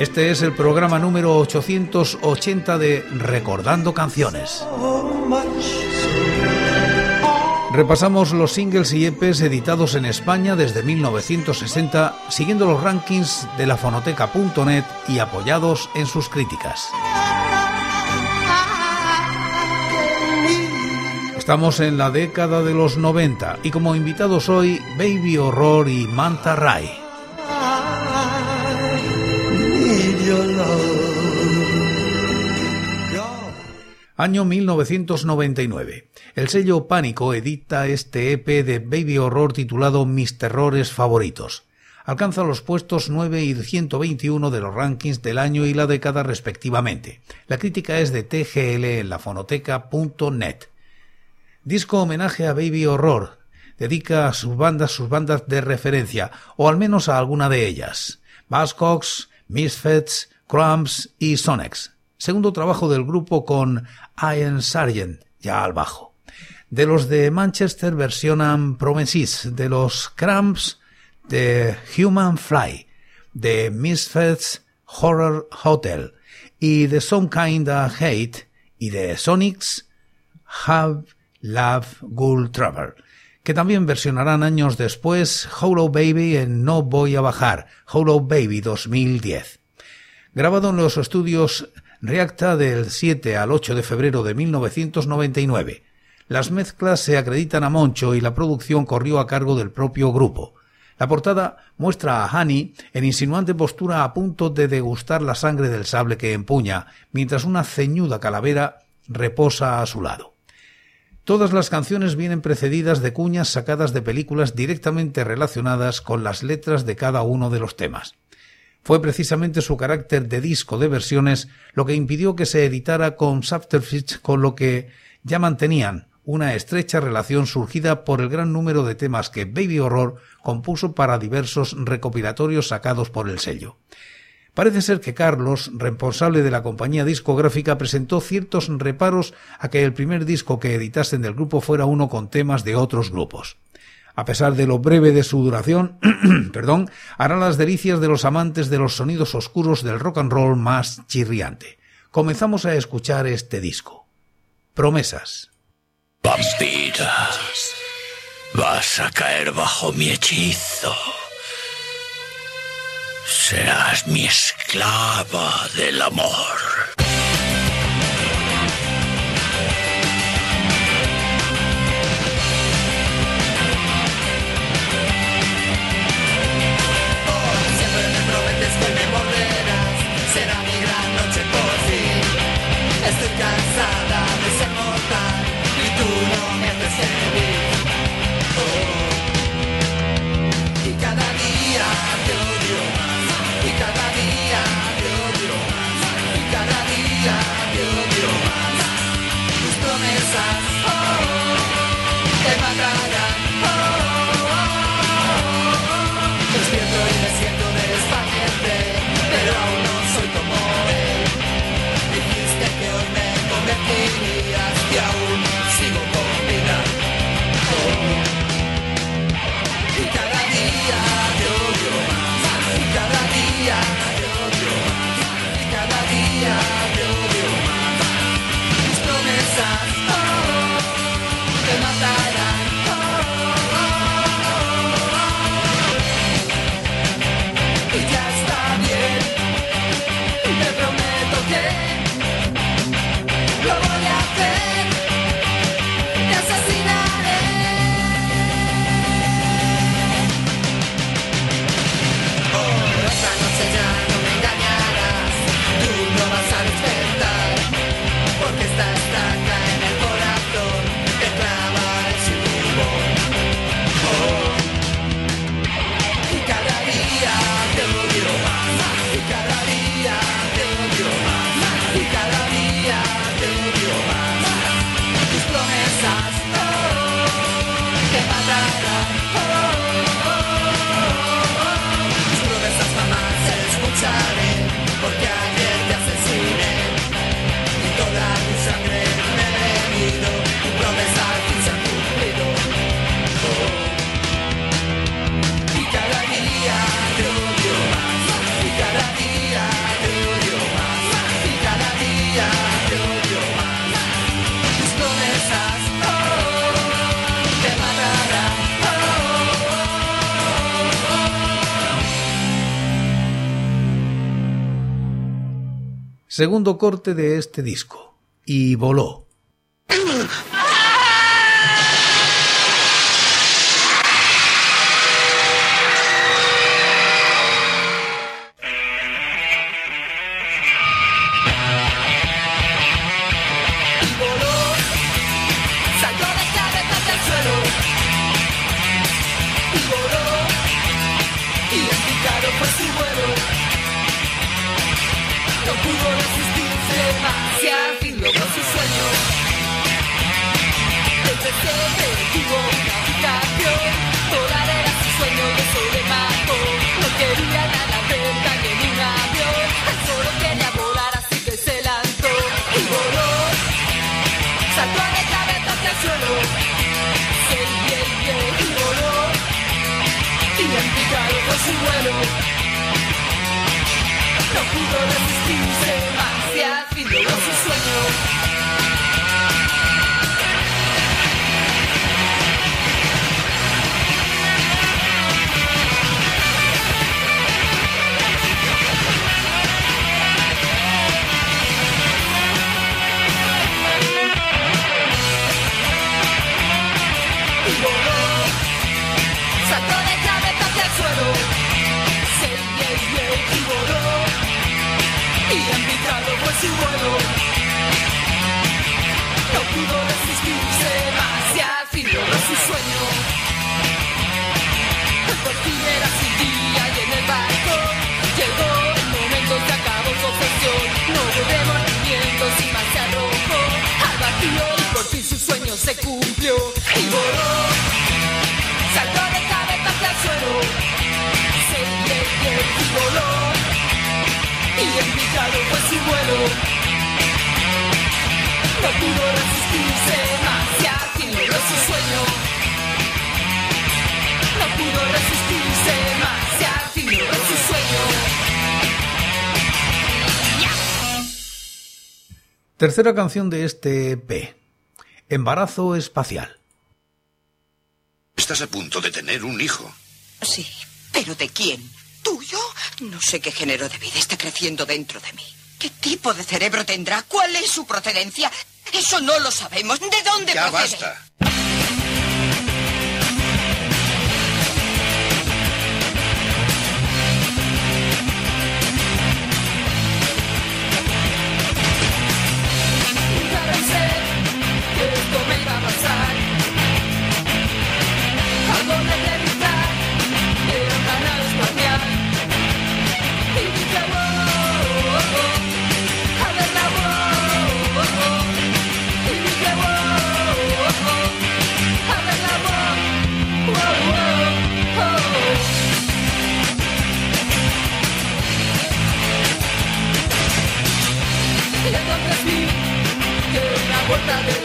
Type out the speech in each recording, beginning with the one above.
Este es el programa número 880 de Recordando Canciones. Repasamos los singles y EPs editados en España desde 1960, siguiendo los rankings de la fonoteca.net y apoyados en sus críticas. Estamos en la década de los 90 y como invitados hoy Baby Horror y Manta Ray. Año 1999. El sello Pánico edita este EP de Baby Horror titulado Mis Terrores Favoritos. Alcanza los puestos 9 y 121 de los rankings del año y la década respectivamente. La crítica es de TGL en la fonoteca.net. Disco homenaje a Baby Horror. Dedica a sus bandas sus bandas de referencia, o al menos a alguna de ellas. Buzzcocks, Misfits, Crumbs y Sonex. Segundo trabajo del grupo con Ian Sargent, ya al bajo. De los de Manchester versionan Promises, de los Cramps de Human Fly, de Misfits Horror Hotel y de Some Kinda Hate y de Sonics Have Love Ghoul Travel, que también versionarán años después Hollow Baby en No Voy a Bajar, Hollow Baby 2010. Grabado en los estudios Reacta del 7 al 8 de febrero de 1999. Las mezclas se acreditan a Moncho y la producción corrió a cargo del propio grupo. La portada muestra a Honey en insinuante postura a punto de degustar la sangre del sable que empuña, mientras una ceñuda calavera reposa a su lado. Todas las canciones vienen precedidas de cuñas sacadas de películas directamente relacionadas con las letras de cada uno de los temas. Fue precisamente su carácter de disco de versiones lo que impidió que se editara con Subterfuge, con lo que ya mantenían una estrecha relación surgida por el gran número de temas que Baby Horror compuso para diversos recopilatorios sacados por el sello. Parece ser que Carlos, responsable de la compañía discográfica, presentó ciertos reparos a que el primer disco que editasen del grupo fuera uno con temas de otros grupos a pesar de lo breve de su duración, perdón, hará las delicias de los amantes de los sonidos oscuros del rock and roll más chirriante. Comenzamos a escuchar este disco. Promesas. Vampiras, vas a caer bajo mi hechizo. Serás mi esclava del amor. Segundo corte de este disco. Y voló. Tercera canción de este EP. Embarazo espacial. Estás a punto de tener un hijo. Sí, pero ¿de quién? ¿Tuyo? No sé qué género de vida está creciendo dentro de mí. ¿Qué tipo de cerebro tendrá? ¿Cuál es su procedencia? Eso no lo sabemos. ¿De dónde ya basta. Para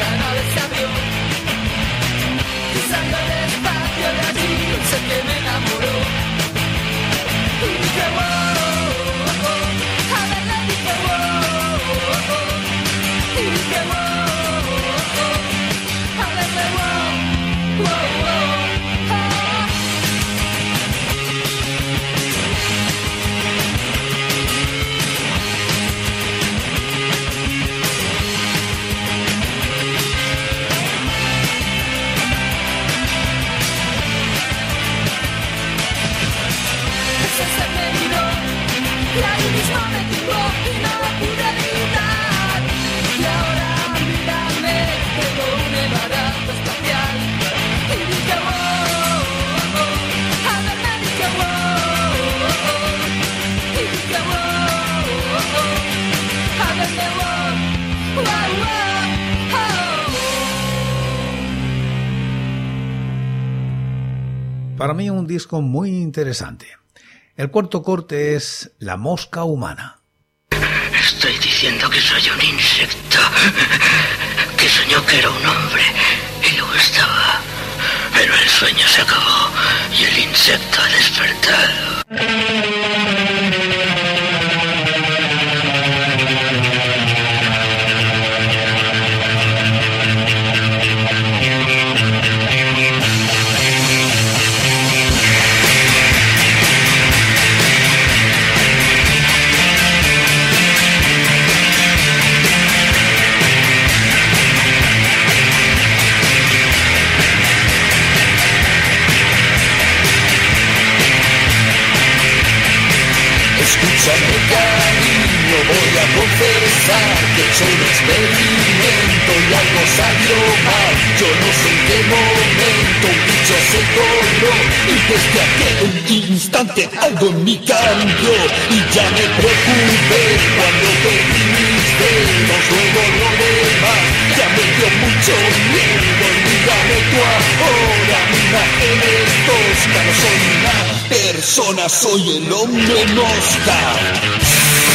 un disco muy interesante. El cuarto corte es La mosca humana. Estoy diciendo que soy un insecto, que soñó que era un hombre y luego estaba. Pero el sueño se acabó y el insecto ha despertado. Experimento y algo salió mal. Yo no sé en qué momento un bicho se coló y desde aquel instante algo en mí cambió y ya me preocupé cuando perdí mis dedos. Luego lo demás ya me dio mucho miedo. Olvídame tú ahora, mi imagen es tosca, no soy una persona, soy el hombre mosca.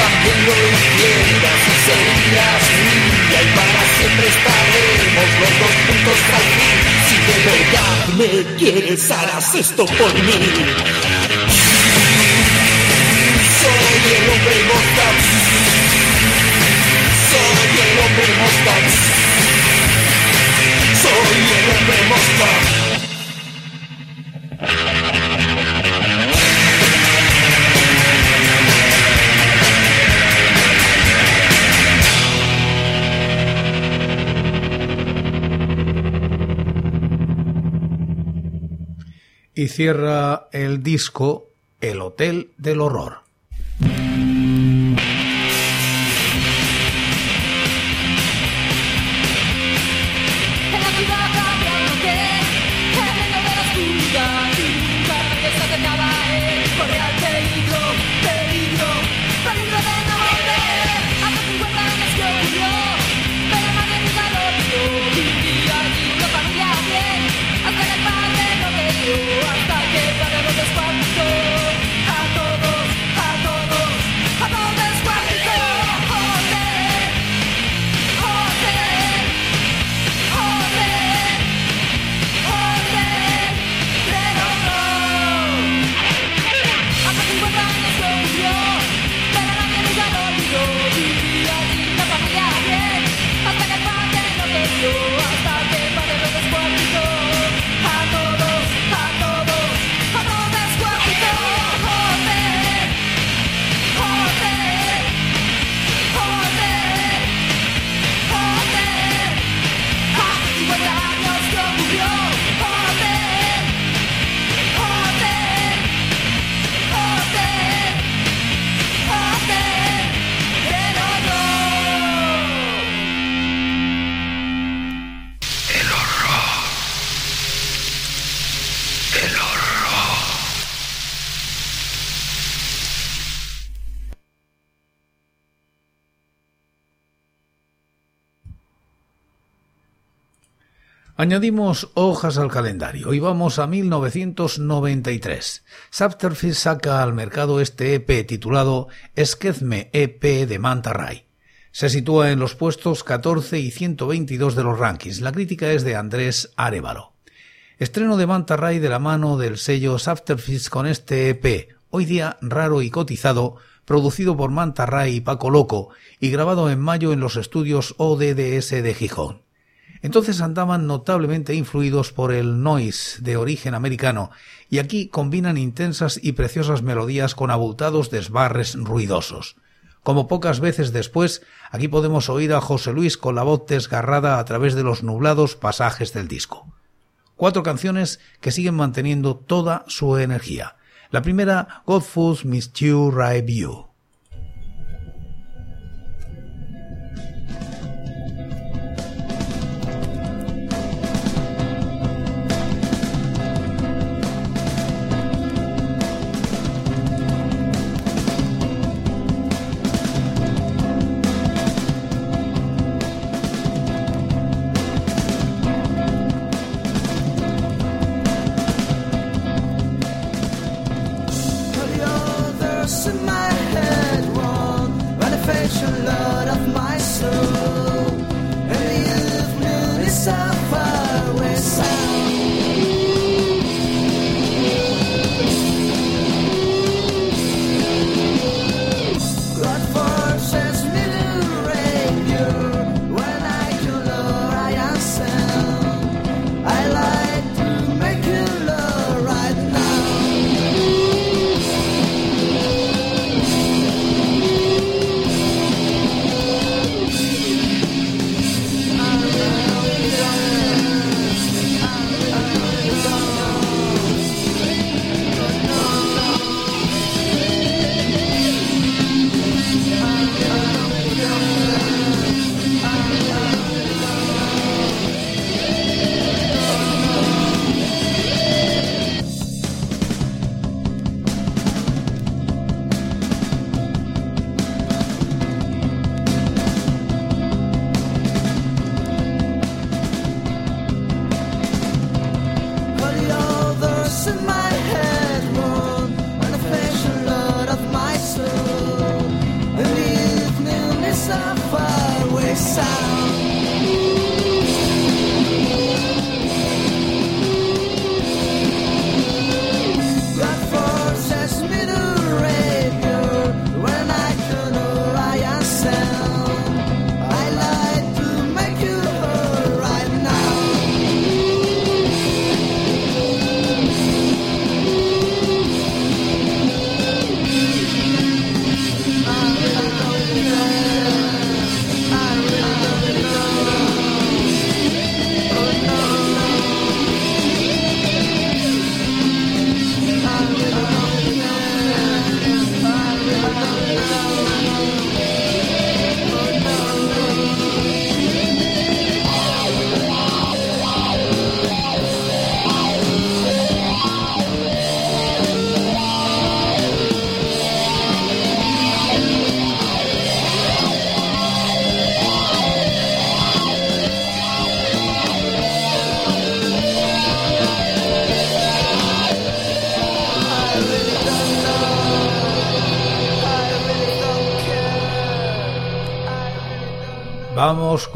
También lo hicieras y mía y para siempre estaremos los dos puntos al fin. Si de verdad me quieres, harás esto por mí. Soy el hombre mosca. Soy el hombre mosca. Soy el hombre mosca. Y cierra el disco El Hotel del Horror. Añadimos hojas al calendario y vamos a 1993. Subterfuge saca al mercado este EP titulado Esquezme EP de Manta Ray. Se sitúa en los puestos 14 y 122 de los rankings. La crítica es de Andrés Arevalo. Estreno de Manta Ray de la mano del sello Subterfuge con este EP, hoy día raro y cotizado, producido por Manta Ray y Paco Loco y grabado en mayo en los estudios ODDS de Gijón. Entonces andaban notablemente influidos por el noise de origen americano, y aquí combinan intensas y preciosas melodías con abultados desbarres ruidosos. Como pocas veces después, aquí podemos oír a José Luis con la voz desgarrada a través de los nublados pasajes del disco. Cuatro canciones que siguen manteniendo toda su energía. La primera, Godfoods Miss You Right You.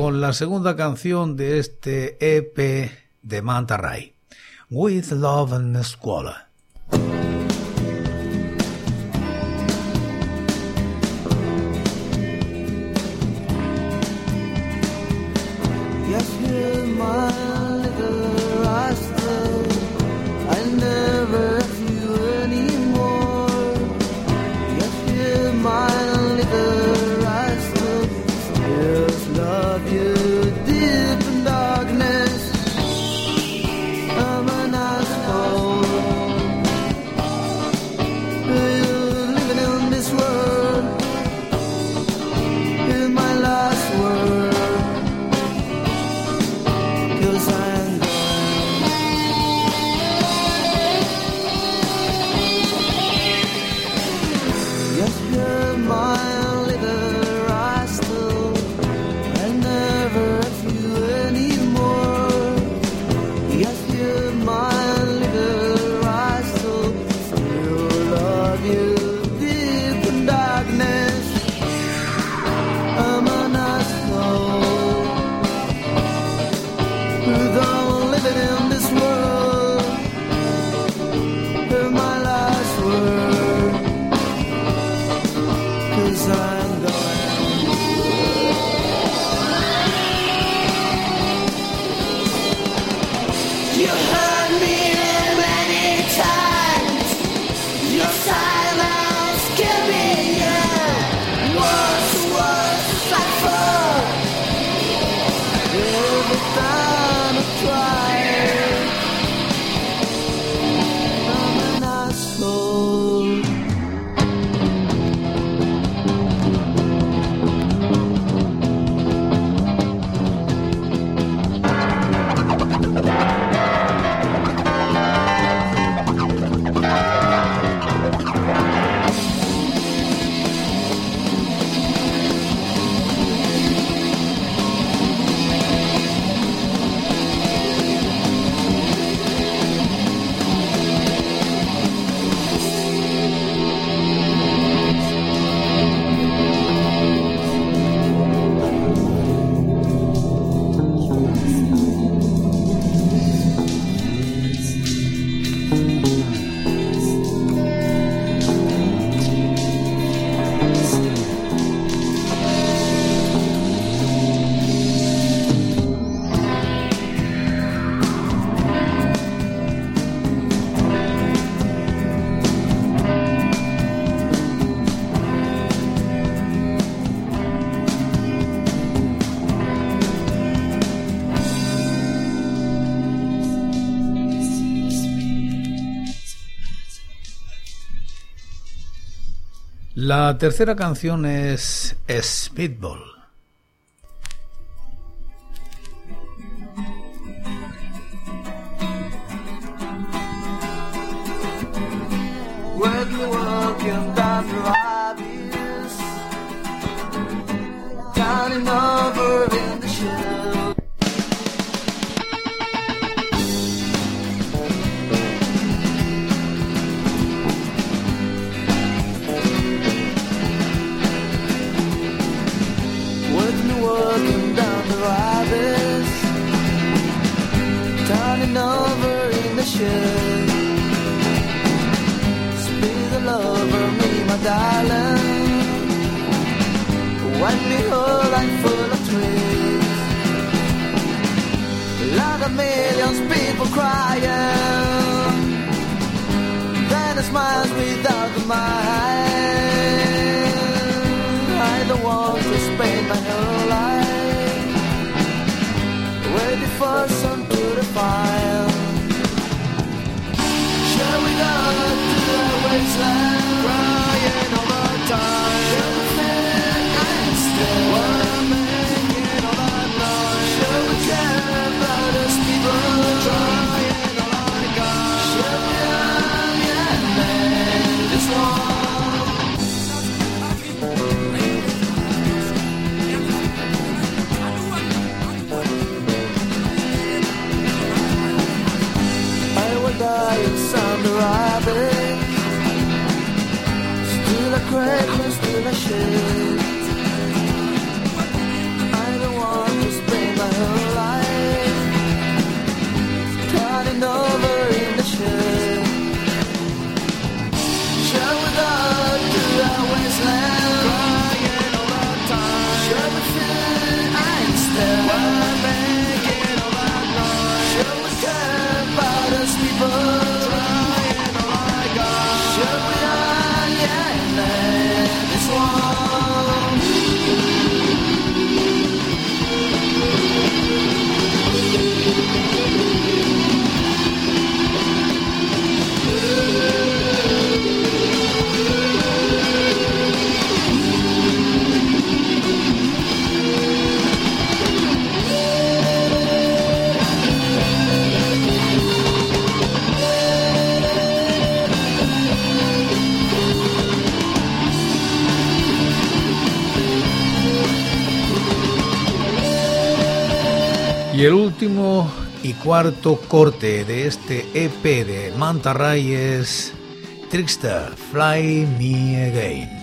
Con la segunda canción de este EP de Manta Ray, With Love and Squalor. La tercera canción es Speedball. Turning over in the shed. Speed the lover, me, my darling. When behold, I'm full of. Like a millions people crying. Then it smiles without the mind. greatness till the share. Y el último y cuarto corte de este EP de Manta Ray es Trickster, Fly Me Again.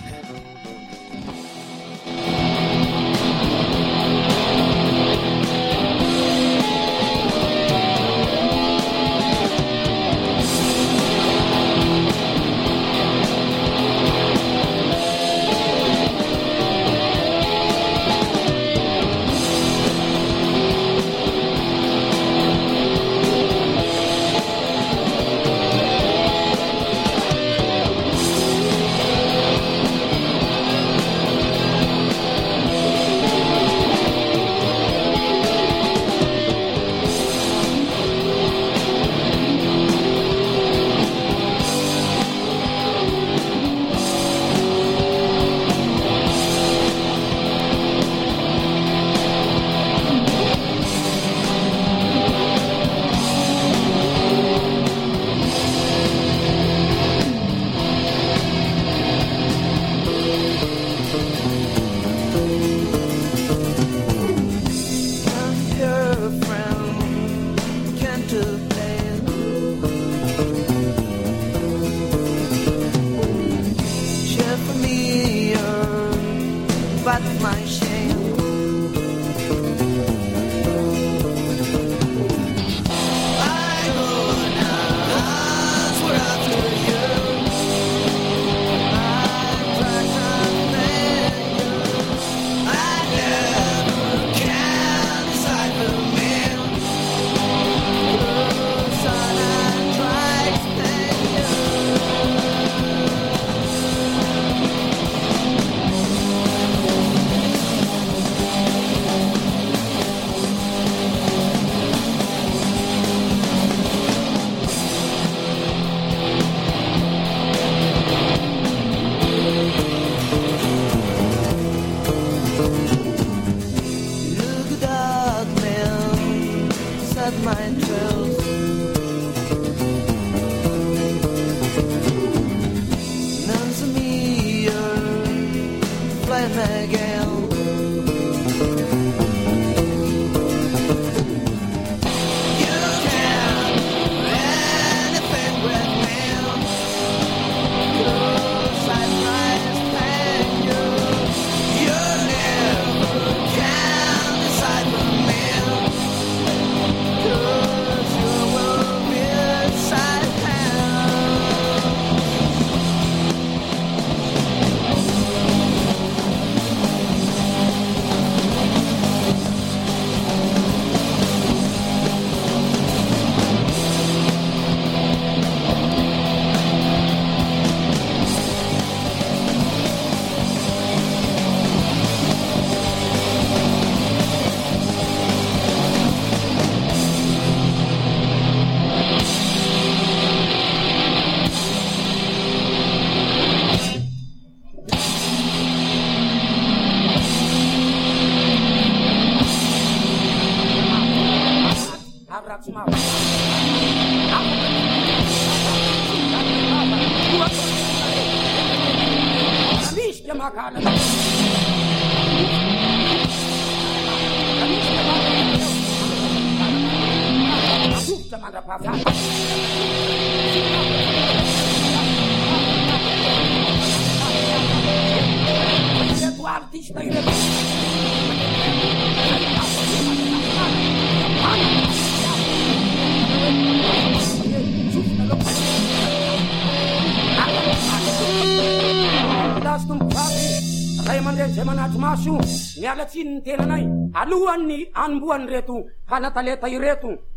sendo ray aman-dre zay manaty maso mialatsiny ny tenanay alohan'ny anomboany reto hanataleta ireto.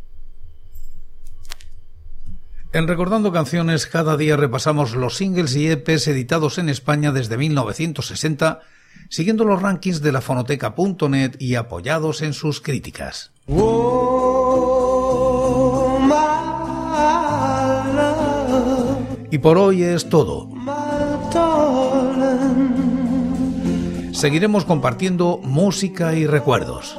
En Recordando Canciones, cada día repasamos los singles y EPs editados en España desde 1960, siguiendo los rankings de la fonoteca.net y apoyados en sus críticas. Y por hoy es todo. Seguiremos compartiendo música y recuerdos.